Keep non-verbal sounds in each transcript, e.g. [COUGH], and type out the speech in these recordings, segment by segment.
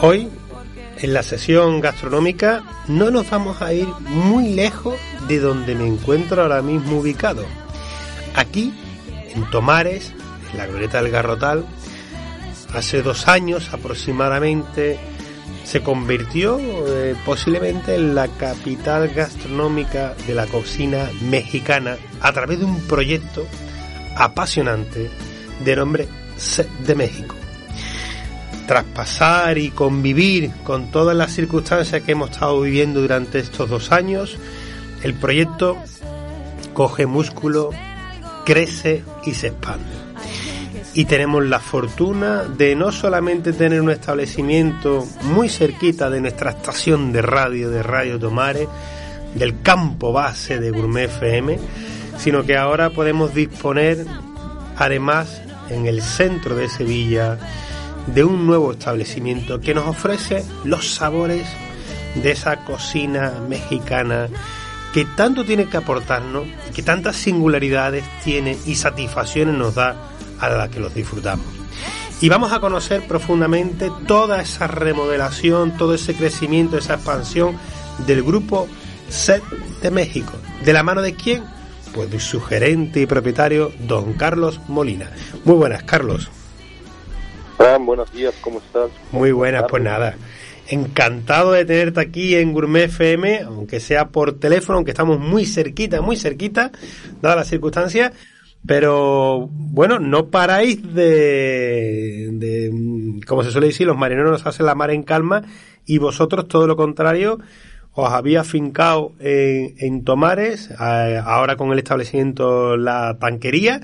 Hoy, en la sesión gastronómica, no nos vamos a ir muy lejos de donde me encuentro ahora mismo ubicado. Aquí, en Tomares, en la glorieta del Garrotal, hace dos años aproximadamente, se convirtió eh, posiblemente en la capital gastronómica de la cocina mexicana a través de un proyecto apasionante de nombre Set de México. Tras pasar y convivir con todas las circunstancias que hemos estado viviendo durante estos dos años, el proyecto coge músculo, crece y se expande. Y tenemos la fortuna de no solamente tener un establecimiento muy cerquita de nuestra estación de radio, de Radio Tomares, del campo base de Gourmet FM, sino que ahora podemos disponer, además, en el centro de Sevilla, de un nuevo establecimiento que nos ofrece los sabores de esa cocina mexicana que tanto tiene que aportarnos, que tantas singularidades tiene y satisfacciones nos da a la que los disfrutamos. Y vamos a conocer profundamente toda esa remodelación, todo ese crecimiento, esa expansión del grupo SET de México. ¿De la mano de quién? Pues de su gerente y propietario, don Carlos Molina. Muy buenas, Carlos. Buenos días, ¿cómo estás? Muy buenas, pues nada. Encantado de tenerte aquí en Gourmet FM, aunque sea por teléfono, aunque estamos muy cerquita, muy cerquita, dadas las circunstancias pero bueno, no paráis de, de, como se suele decir, los marineros nos hacen la mar en calma y vosotros todo lo contrario, os había fincado en, en Tomares, ahora con el establecimiento La Tanquería,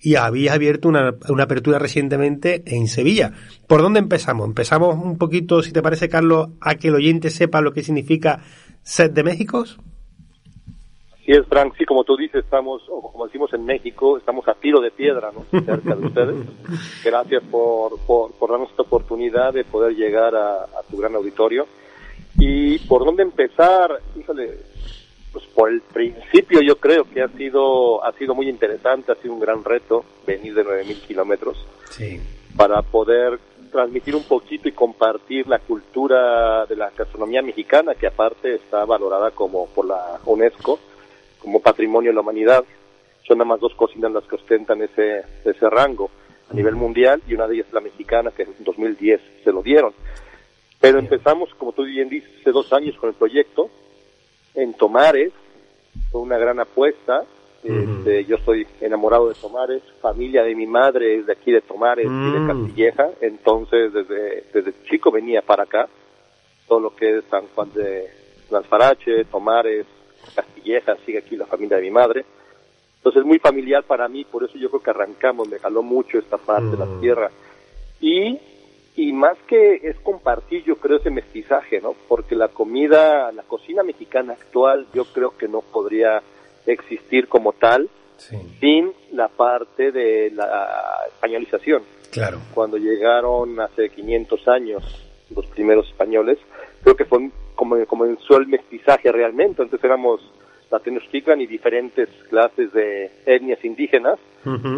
y habéis abierto una, una, apertura recientemente en Sevilla. ¿Por dónde empezamos? Empezamos un poquito, si te parece, Carlos, a que el oyente sepa lo que significa Set de Méxicos. Sí, es, Frank. Sí, como tú dices, estamos, o como decimos en México, estamos a tiro de piedra, ¿no? Cerca de ustedes. [LAUGHS] Gracias por, por, por darnos esta oportunidad de poder llegar a, tu gran auditorio. ¿Y por dónde empezar? Híjole, pues por el principio yo creo que ha sido, ha sido muy interesante, ha sido un gran reto venir de 9.000 kilómetros. Sí. Para poder transmitir un poquito y compartir la cultura de la gastronomía mexicana, que aparte está valorada como por la UNESCO como patrimonio de la humanidad. Son nada más dos cocinas las que ostentan ese, ese rango a nivel mundial y una de ellas es la mexicana que en 2010 se lo dieron. Pero empezamos, como tú bien dices, hace dos años con el proyecto en Tomares, fue una gran apuesta. Este, yo estoy enamorado de Tomares, familia de mi madre es de aquí de Tomares y de mm. Castilleja, entonces desde, desde chico venía para acá, todo lo que es San Juan de Lanzarache, Tomares, Castilleja, sigue aquí la familia de mi madre. Entonces es muy familiar para mí, por eso yo creo que arrancamos, me jaló mucho esta parte de la mm. tierra. Y, y más que es compartir, yo creo ese mestizaje, ¿no? Porque la comida, la cocina mexicana actual, yo creo que no podría existir como tal sin la parte de la españolización. Claro. Cuando llegaron hace 500 años los primeros españoles, creo que fue como comenzó el mestizaje realmente, entonces éramos la Tenochtitlan y diferentes clases de etnias indígenas,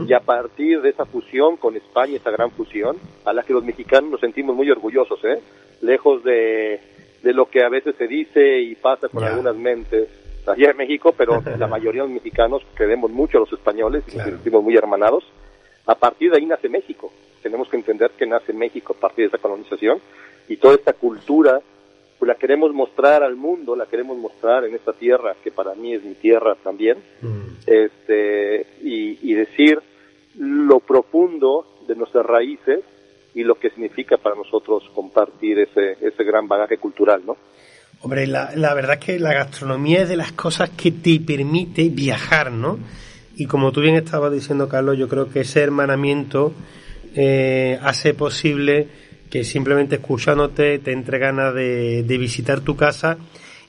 y a partir de esa fusión con España, esa gran fusión, a la que los mexicanos nos sentimos muy orgullosos, ¿eh? lejos de, de lo que a veces se dice y pasa con algunas mentes allá en México, pero [LAUGHS] la mayoría de los mexicanos queremos mucho a los españoles y nos sentimos muy hermanados. A partir de ahí nace México. Tenemos que entender que nace México a partir de esa colonización y toda esta cultura pues la queremos mostrar al mundo, la queremos mostrar en esta tierra, que para mí es mi tierra también, mm. este, y, decir lo profundo de nuestras raíces y lo que significa para nosotros compartir ese, ese gran bagaje cultural, ¿no? Hombre, la, la verdad es que la gastronomía es de las cosas que te permite viajar, ¿no? Y como tú bien estabas diciendo, Carlos, yo creo que ese hermanamiento eh, hace posible que simplemente escuchándote te entre ganas de, visitar tu casa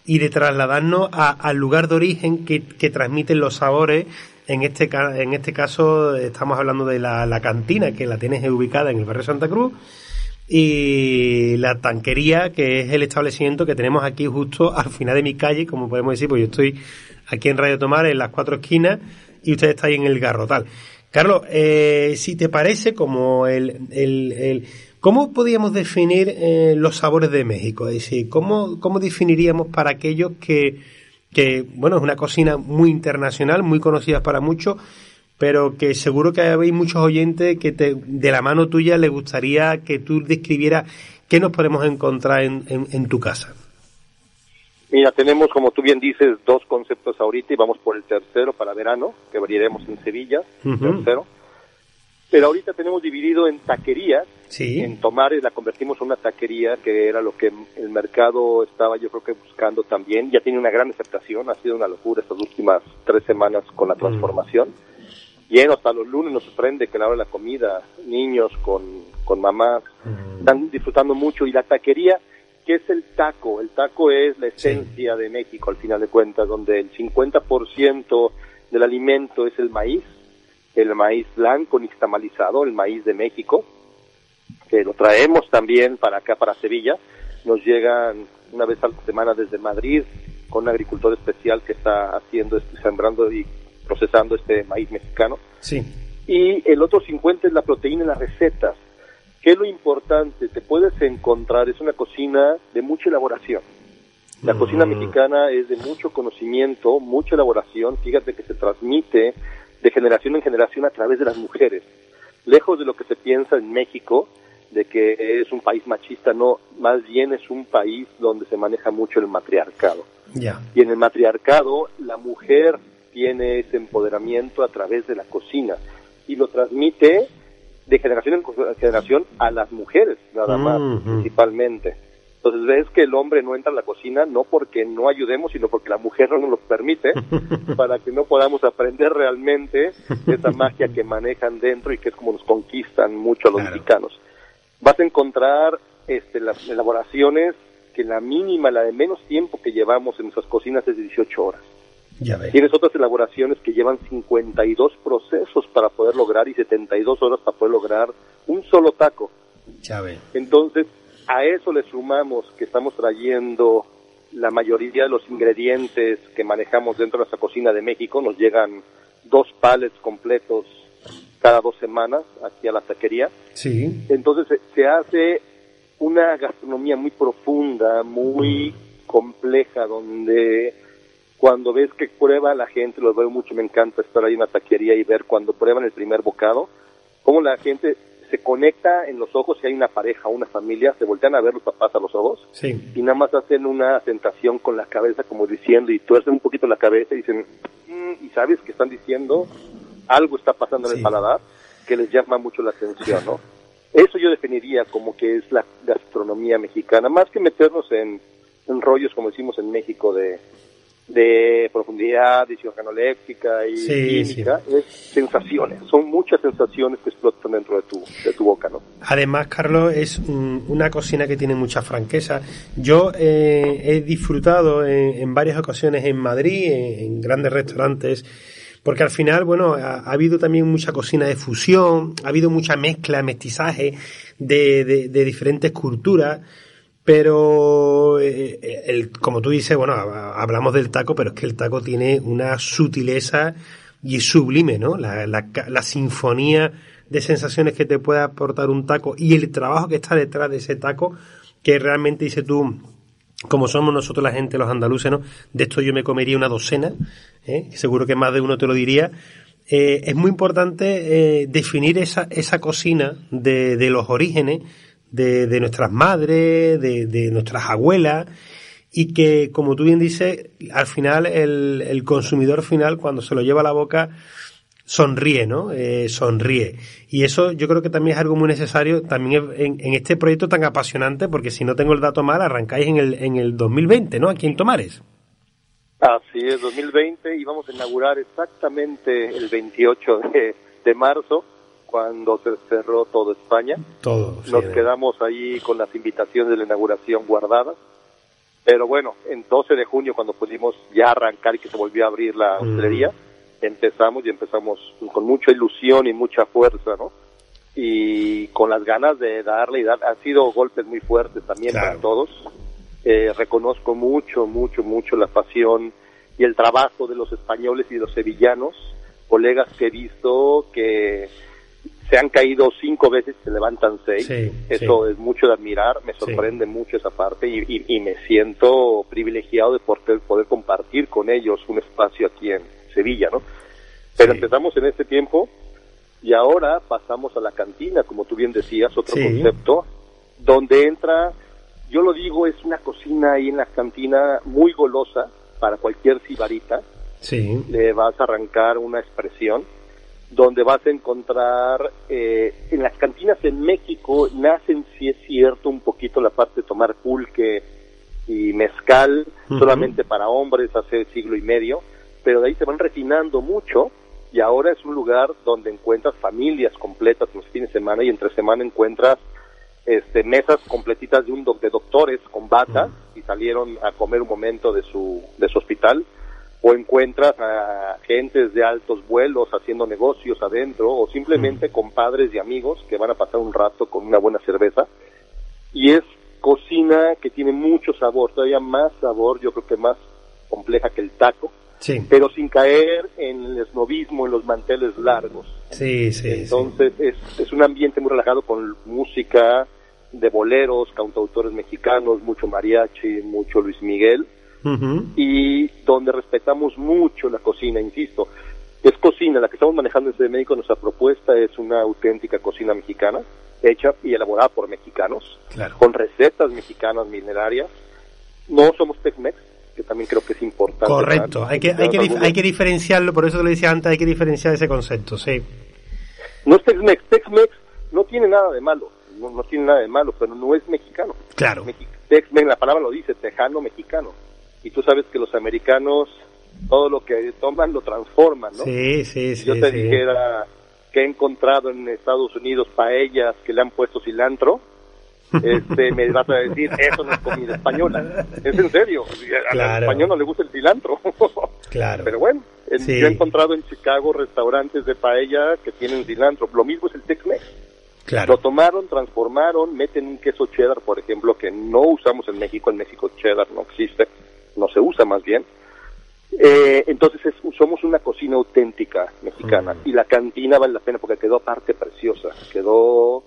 y de trasladarnos al lugar de origen que, transmiten los sabores. En este, en este caso estamos hablando de la, cantina, que la tienes ubicada en el barrio Santa Cruz, y la tanquería, que es el establecimiento que tenemos aquí justo al final de mi calle, como podemos decir, pues yo estoy aquí en Radio Tomar, en las cuatro esquinas, y usted está ahí en el Garrotal. Carlos, eh, si te parece, como el, el ¿Cómo podríamos definir eh, los sabores de México? Es decir, ¿cómo, ¿cómo definiríamos para aquellos que, que, bueno, es una cocina muy internacional, muy conocida para muchos, pero que seguro que habéis muchos oyentes que te, de la mano tuya le gustaría que tú describieras qué nos podemos encontrar en, en, tu casa? Mira, tenemos, como tú bien dices, dos conceptos ahorita y vamos por el tercero para verano, que abriremos en Sevilla, tercero. Pero ahorita tenemos dividido en taquerías. En Tomares la convertimos en una taquería, que era lo que el mercado estaba yo creo que buscando también. Ya tiene una gran aceptación, ha sido una locura estas últimas tres semanas con la mm. transformación. Lleno hasta los lunes nos sorprende que la hora de la comida, niños con, con mamás, mm. están disfrutando mucho. Y la taquería, ¿qué es el taco? El taco es la esencia de México, al final de cuentas, donde el 50% del alimento es el maíz, el maíz blanco nixtamalizado, el maíz de México, que lo traemos también para acá, para Sevilla. Nos llegan una vez a la semana desde Madrid con un agricultor especial que está haciendo, este, sembrando y procesando este maíz mexicano. Sí. Y el otro 50 es la proteína en las recetas. ¿Qué es lo importante? Te puedes encontrar, es una cocina de mucha elaboración. La cocina mm. mexicana es de mucho conocimiento, mucha elaboración. Fíjate que se transmite de generación en generación a través de las mujeres. Lejos de lo que se piensa en México, de que es un país machista, no, más bien es un país donde se maneja mucho el matriarcado. Y en el matriarcado la mujer tiene ese empoderamiento a través de la cocina y lo transmite de generación en generación a las mujeres, nada más, principalmente. Entonces ves que el hombre no entra a la cocina no porque no ayudemos, sino porque la mujer no nos lo permite, [LAUGHS] para que no podamos aprender realmente esa magia que manejan dentro y que es como nos conquistan mucho a los mexicanos. Vas a encontrar este, las elaboraciones que la mínima, la de menos tiempo que llevamos en nuestras cocinas es de 18 horas. Tienes otras elaboraciones que llevan 52 procesos para poder lograr y 72 horas para poder lograr un solo taco. Ya Entonces, a eso le sumamos que estamos trayendo la mayoría de los ingredientes que manejamos dentro de nuestra cocina de México. Nos llegan dos palets completos cada dos semanas aquí a la taquería. Sí. Entonces se, hace una gastronomía muy profunda, muy compleja, donde cuando ves que prueba la gente, lo veo mucho, me encanta estar ahí en la taquería y ver cuando prueban el primer bocado, cómo la gente se conecta en los ojos si hay una pareja o una familia, se voltean a ver los papás a los ojos y nada más hacen una tentación con la cabeza como diciendo y tuercen un poquito la cabeza y dicen, mm", y sabes que están diciendo algo está pasando en el paladar que les llama mucho la atención, ¿no? Eso yo definiría como que es la gastronomía mexicana, más que meternos en, en rollos como decimos en México de de profundidad, de organoléptica y química, es sensaciones, son muchas sensaciones que explotan dentro de tu, de tu boca, ¿no? Además, Carlos, es una cocina que tiene mucha franqueza. Yo eh, he disfrutado en, varias ocasiones en Madrid, en, grandes restaurantes, porque al final, bueno, ha, habido también mucha cocina de fusión, ha habido mucha mezcla, mestizaje de, de, de diferentes culturas pero, eh, eh, el, como tú dices, bueno, hablamos del taco, pero es que el taco tiene una sutileza y sublime, ¿no? La, la, sinfonía de sensaciones que te puede aportar un taco y el trabajo que está detrás de ese taco, que realmente dice tú, como somos nosotros la gente, los andaluces, ¿no? De esto yo me comería una docena, ¿eh? seguro que más de uno te lo diría. Es muy importante definir esa, esa cocina de, de los orígenes, de, de nuestras madres, de, de, nuestras abuelas, y que, como tú bien dices, al final el, el consumidor final, cuando se lo lleva a la boca, sonríe, ¿no? Eh, sonríe. Y eso yo creo que también es algo muy necesario también en, en, este proyecto tan apasionante, porque si no tengo el dato mal, arrancáis en el, en el 2020, ¿no? Aquí en Tomares. Así es, 2020 y vamos a inaugurar exactamente el 28 de, de marzo cuando se cerró todo España. Todo. Nos quedamos ahí con las invitaciones de la inauguración guardadas. Pero bueno, en 12 de junio, cuando pudimos ya arrancar y que se volvió a abrir la mm. hostelería, empezamos y empezamos con mucha ilusión y mucha fuerza, ¿no? Y con las ganas de darle y dar. Han sido golpes muy fuertes también para todos. Eh, reconozco mucho, mucho, mucho la pasión y el trabajo de los españoles y de los sevillanos, colegas que he visto que se han caído cinco veces y se levantan seis. Eso es mucho de admirar, me sorprende mucho esa parte y, me siento privilegiado de poder, poder compartir con ellos un espacio aquí en Sevilla, ¿no? Pero empezamos en este tiempo y ahora pasamos a la cantina, como tú bien decías, otro concepto, donde entra, yo lo digo, es una cocina ahí en la cantina muy golosa para cualquier cibarita. Sí. Le vas a arrancar una expresión donde vas a encontrar eh, en las cantinas en México nacen si es cierto un poquito la parte de tomar pulque y mezcal solamente para hombres hace siglo y medio pero de ahí se van refinando mucho y ahora es un lugar donde encuentras familias completas los fines de semana y entre semana encuentras este, mesas completitas de un de doctores con bata y salieron a comer un momento de su de su hospital o encuentras a gentes de altos vuelos haciendo negocios adentro o simplemente con padres y amigos que van a pasar un rato con una buena cerveza y es cocina que tiene mucho sabor, todavía más sabor, yo creo que más compleja que el taco, pero sin caer en el esnovismo, en los manteles largos. Sí, sí. Entonces Es, es un ambiente muy relajado con música de boleros, cantautores mexicanos, mucho mariachi, mucho Luis Miguel y donde respetamos mucho la cocina, insisto. Es cocina, la que estamos manejando en de México, nuestra propuesta es una auténtica cocina mexicana, hecha y elaborada por mexicanos, con recetas mexicanas minerarias. No somos Tex-Mex, que también creo que es importante. Correcto, hay que, hay, que, hay que diferenciarlo, por eso le decía antes, hay que diferenciar ese concepto, sí. No es Tex-Mex, Tex-Mex no tiene nada de malo, no, tiene nada de malo, pero no es mexicano. Claro. Tex-Mex, la palabra lo dice, tejano mexicano y tú sabes que los americanos todo lo que toman lo transforman, ¿no? Sí, sí, sí. Yo te dijera que he encontrado en Estados Unidos paellas que le han puesto cilantro, este, me vas a decir, eso no es comida española. Es en serio, al español no le gusta el cilantro. claro. Pero bueno, yo he encontrado en Chicago restaurantes de paella que tienen cilantro. Lo mismo es el Tex-Mex. Claro. Lo tomaron, transformaron, meten un queso cheddar, por ejemplo, que no usamos en México. En México cheddar no existe no se usa más bien. Eh, entonces somos una cocina auténtica mexicana y la cantina vale la pena porque quedó parte preciosa, quedó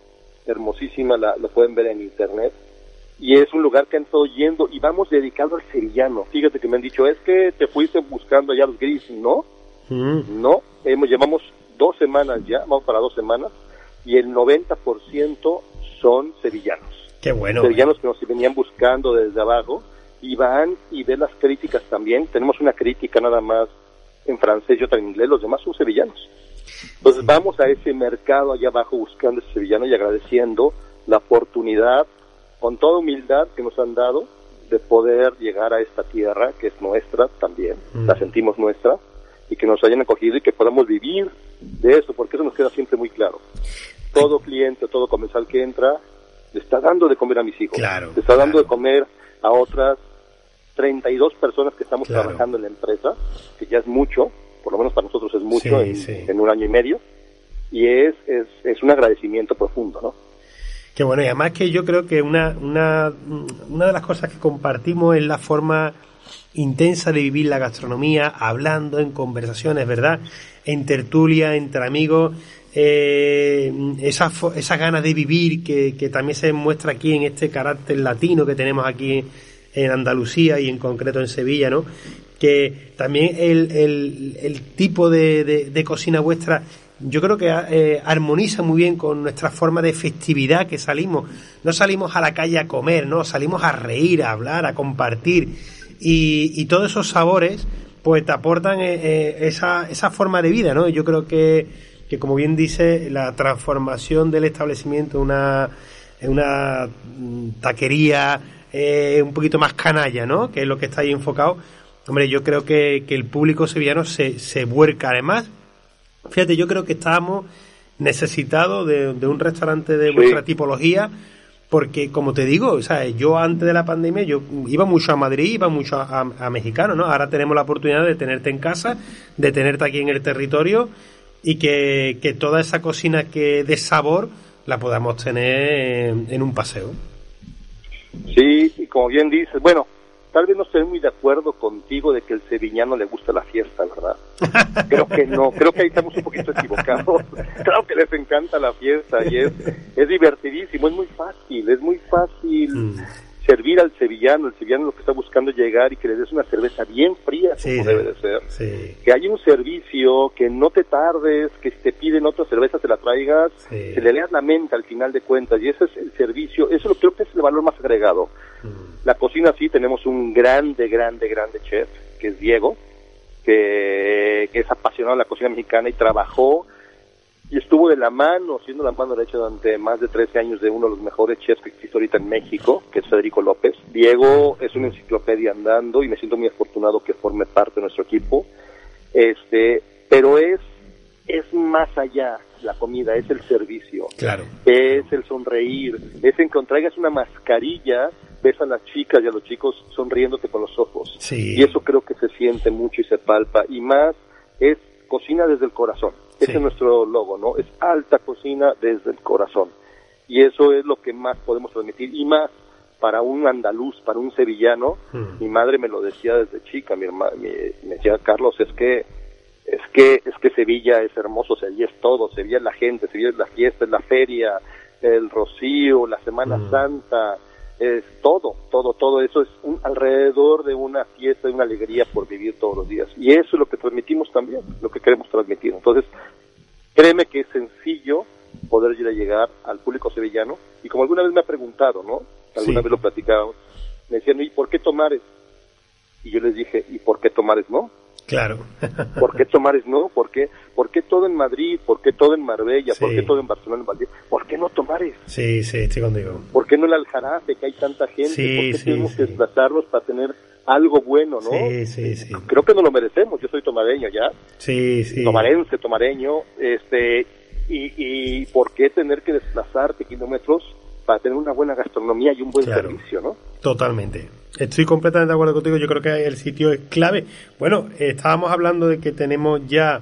hermosísima, la, lo pueden ver en internet y es un lugar que han estado yendo y vamos dedicado al sevillano. Fíjate que me han dicho, es que te fuiste buscando allá los gris, no, no, hemos, llevamos dos semanas ya, vamos para dos semanas y el 90% son sevillanos. Qué bueno. Sevillanos que nos venían buscando desde abajo y van y ven las críticas también. Tenemos una crítica nada más en francés y otra en inglés, los demás son sevillanos. Entonces vamos a ese mercado allá abajo buscando ese sevillano y agradeciendo la oportunidad, con toda humildad que nos han dado, de poder llegar a esta tierra que es nuestra también, mm. la sentimos nuestra, y que nos hayan acogido y que podamos vivir de eso, porque eso nos queda siempre muy claro. Todo cliente, todo comensal que entra, le está dando de comer a mis hijos, le está dando de comer a otras 32 personas que estamos trabajando en la empresa, que ya es mucho, por lo menos para nosotros es mucho en, un año y medio, y es, es, es un agradecimiento profundo, ¿no? Qué bueno, y además que yo creo que una, una, una de las cosas que compartimos es la forma intensa de vivir la gastronomía, hablando en conversaciones, ¿verdad? En tertulia, entre amigos, eh, esa, esa ganas de vivir que, que también se muestra aquí en este carácter latino que tenemos aquí en Andalucía y en concreto en Sevilla, ¿no? Que también el, el, tipo de, de, cocina vuestra yo creo que eh, armoniza muy bien con nuestra forma de festividad que salimos. No salimos a la calle a comer, no, salimos a reír, a hablar, a compartir. Y, y todos esos sabores, pues te aportan eh, eh, esa, esa forma de vida, ¿no? Yo creo que, que, como bien dice, la transformación del establecimiento en una, en una mm, taquería eh, un poquito más canalla, ¿no? Que es lo que está ahí enfocado. Hombre, yo creo que, el público sevillano se, se vuelca. Además, fíjate, yo creo que estábamos necesitados de, un restaurante de vuestra tipología porque como te digo, ¿sabes? yo antes de la pandemia yo iba mucho a Madrid, iba mucho a, a, Mexicano, ¿no? Ahora tenemos la oportunidad de tenerte en casa, de tenerte aquí en el territorio y que, que toda esa cocina que de sabor la podamos tener en un paseo. Sí, y como bien dices, bueno, tal vez no estoy muy de acuerdo contigo de que el sevillano le gusta la fiesta, ¿verdad? [LAUGHS] Creo que no, creo que ahí estamos un poquito equivocados. [LAUGHS] Claro que les encanta la fiesta y es, es divertidísimo, es muy fácil, es muy fácil mm. Servir al sevillano. El sevillano lo que está buscando es llegar y que le des una cerveza bien fría, como debe de ser. Que haya un servicio, que no te tardes, que si te piden otra cerveza te la traigas, que le leas la mente al final de cuentas. Y ese es el servicio, eso lo creo que es el valor más agregado. Mm. La cocina sí, tenemos un grande, grande, grande chef, que es Diego, que, es apasionado de la cocina mexicana y trabajó y estuvo de la mano, siendo la mano derecha durante más de 13 años de uno de los mejores chefs que existe ahorita en México, que es Federico López. Diego es una enciclopedia andando y me siento muy afortunado que forme parte de nuestro equipo. Este, pero es es más allá la comida, es el servicio. Claro. Es el sonreír, es en que traigas una mascarilla ves a las chicas y a los chicos sonriéndote con los ojos. Y eso creo que se siente mucho y se palpa. Y más es cocina desde el corazón. Ese es nuestro logo, ¿no? Es alta cocina desde el corazón. Y eso es lo que más podemos transmitir. Y más para un andaluz, para un sevillano, hmm. mi madre me lo decía desde chica, mi hermana, me decía, Carlos, es que es que es que Sevilla es hermoso, Sevilla es todo, Sevilla es la gente, Sevilla es la fiesta, es la feria, el rocío, la Semana hmm. Santa, es todo, todo, todo eso es un, alrededor de una fiesta, de una alegría por vivir todos los días. Y eso es lo que transmitimos también, lo que queremos transmitir. Entonces, créeme que es sencillo poder llegar al público sevillano. Y como alguna vez me ha preguntado, ¿no? Alguna vez lo platicábamos, me decían, ¿y por qué Tomares? Y yo les dije, ¿y por qué Tomares no? Claro. [LAUGHS] ¿Por qué Tomares no? ¿Por qué, ¿Por qué todo en Madrid? ¿Por qué todo en Marbella? ¿Por qué todo en Barcelona, en Valdivia? ¿Por qué no Tomares? Sí, sí, estoy contigo. ¿Por qué no el Aljarafe, que hay tanta gente? Sí, ¿Por qué tenemos que desplazarnos para tener algo bueno, no? Sí, sí, sí. Creo que no lo merecemos. Yo soy tomareño ya. Sí, sí. Tomarense, tomareño. Este, y, y ¿por qué tener que desplazarte kilómetros para tener una buena gastronomía y un buen servicio, ¿no? Totalmente. Estoy completamente de acuerdo contigo. Yo creo que el sitio es clave. Bueno, estábamos hablando de que tenemos ya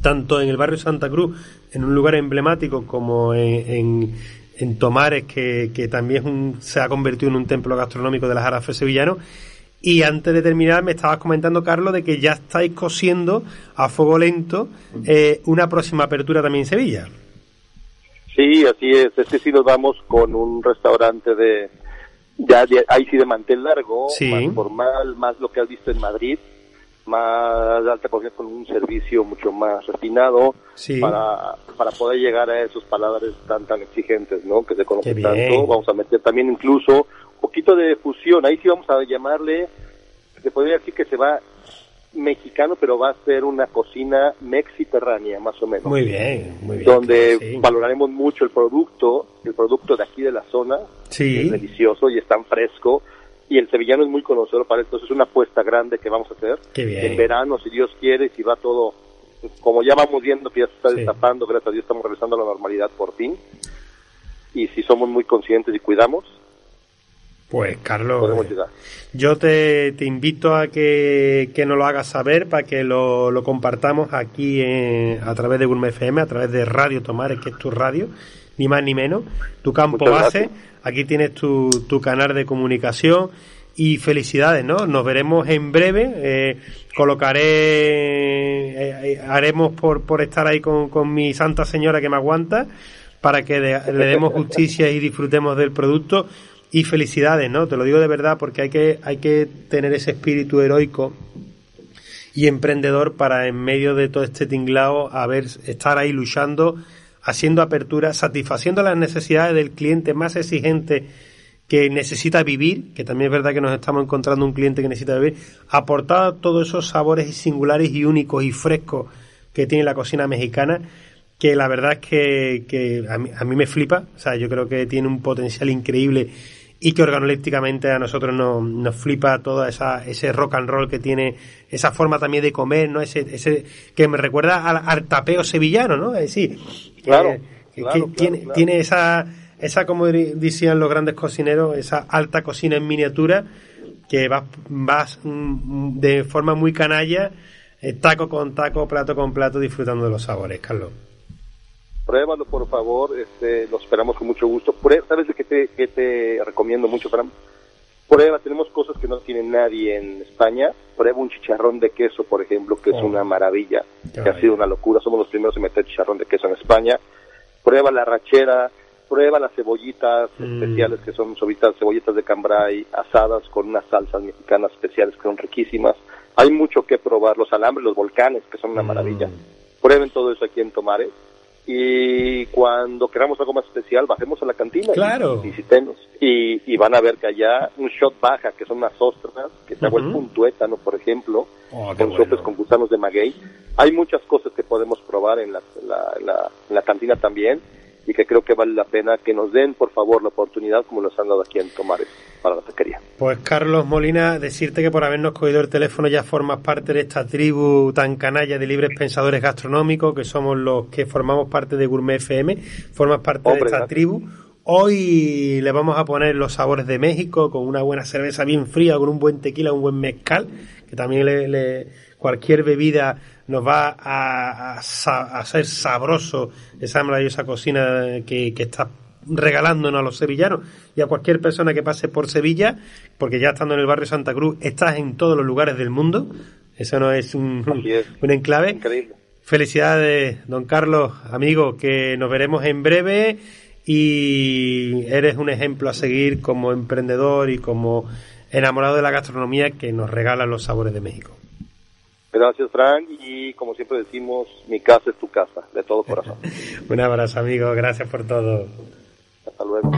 tanto en el barrio Santa Cruz, en un lugar emblemático, como en, en, Tomares, que, que también se ha convertido en un templo gastronómico de las Arafes sevillano. Y antes de terminar, me estabas comentando, Carlos, de que ya estáis cosiendo a fuego lento eh, una próxima apertura también en Sevilla. Sí, así es. Este sí nos vamos con un restaurante de, ya ahí sí de mantel largo, más formal, más lo que has visto en Madrid, más alta cocina con un servicio mucho más refinado para, para poder llegar a esos paladares tan tan exigentes, ¿no? Que se conocen tanto. Vamos a meter también incluso un poquito de fusión. Ahí sí vamos a llamarle, se podría decir que se va mexicano, pero va a ser una cocina mexiterránea, más o menos. Muy bien, muy bien. Donde valoraremos mucho el producto, el producto de aquí de la zona, sí. es delicioso y es tan fresco. Y el sevillano es muy conocedor para esto, es una apuesta grande que vamos a hacer. En verano, si Dios quiere, si va todo, como ya vamos viendo que ya se está destapando, gracias a Dios estamos regresando a la normalidad por fin. Y si somos muy conscientes y cuidamos, pues Carlos, yo te, te, invito a que, que nos lo hagas saber para que lo, lo compartamos aquí a través de Gourmet FM, a través de Radio Tomares, que es tu radio, ni más ni menos, tu campo base, aquí tienes tu, tu canal de comunicación y felicidades, ¿no? Nos veremos en breve, eh, colocaré, eh, eh, haremos por, por estar ahí con, con mi santa señora que me aguanta, para que le demos justicia y disfrutemos del producto y felicidades, ¿no? Te lo digo de verdad porque hay que, hay que tener ese espíritu heroico y emprendedor para en medio de todo este tinglao haber, estar ahí luchando, haciendo apertura, satisfaciendo las necesidades del cliente más exigente que necesita vivir, que también es verdad que nos estamos encontrando un cliente que necesita vivir, aportar todos esos sabores singulares y únicos y frescos que tiene la cocina mexicana, que la verdad es que, que a, mí, a mí me flipa, o sea, yo creo que tiene un potencial increíble y que organolépticamente a nosotros nos, nos flipa todo esa, ese rock and roll que tiene, esa forma también de comer, ¿no? Ese, ese que me recuerda al, tapeo sevillano, ¿no? Es decir, claro, tiene, tiene esa, esa, como decían los grandes cocineros, esa alta cocina en miniatura que vas, vas mm, de forma muy canalla, eh, taco con taco, plato con plato, disfrutando de los sabores, Carlos pruébalo por favor, este, lo esperamos con mucho gusto. ¿Sabes de qué te, te recomiendo mucho, Fran? Prueba, tenemos cosas que no tiene nadie en España. Prueba un chicharrón de queso, por ejemplo, que es Oh. una maravilla, Qué que ha sido una locura. Somos los primeros en meter chicharrón de queso en España. Prueba la rachera, prueba las cebollitas Mm. especiales, que son cebollitas, cebollitas de cambray asadas con unas salsas mexicanas especiales que son riquísimas. Hay mucho que probar. Los alambres, los volcanes, que son una Mm. maravilla. Prueben todo eso aquí en Tomares. Y cuando queramos algo más especial, bajemos a la cantina Claro. y visitenos. Y, y van a ver que allá un shot baja, que son unas ostras, que se ha vuelto un tuétano, por ejemplo, Oh, con bueno. sopes con gusanos de maguey. Hay muchas cosas que podemos probar en la, la- la- en la cantina también y que creo que vale la pena que nos den, por favor, la oportunidad como nos han dado aquí en Tomares para la taquería. Pues Carlos Molina, decirte que por habernos cogido el teléfono ya formas parte de esta tribu tan canalla de libres pensadores gastronómicos, que somos los que formamos parte de Gourmet FM, formas parte Hombre, de esta tribu. Hoy le vamos a poner los sabores de México con una buena cerveza bien fría, con un buen tequila, un buen mezcal, que también le, le- cualquier bebida nos va a, a sa- a hacer sabroso esa maravillosa cocina que, que está regalándonos a los sevillanos y a cualquier persona que pase por Sevilla, porque ya estando en el barrio Santa Cruz, estás en todos los lugares del mundo. Eso no es un, es. un enclave. Increíble. Felicidades, don Carlos, amigo, que nos veremos en breve y eres un ejemplo a seguir como emprendedor y como enamorado de la gastronomía que nos regala los sabores de México. Gracias, Frank. Y como siempre decimos, mi casa es tu casa, de todo corazón. [LAUGHS] Un abrazo, amigo, gracias por todo. Hasta luego.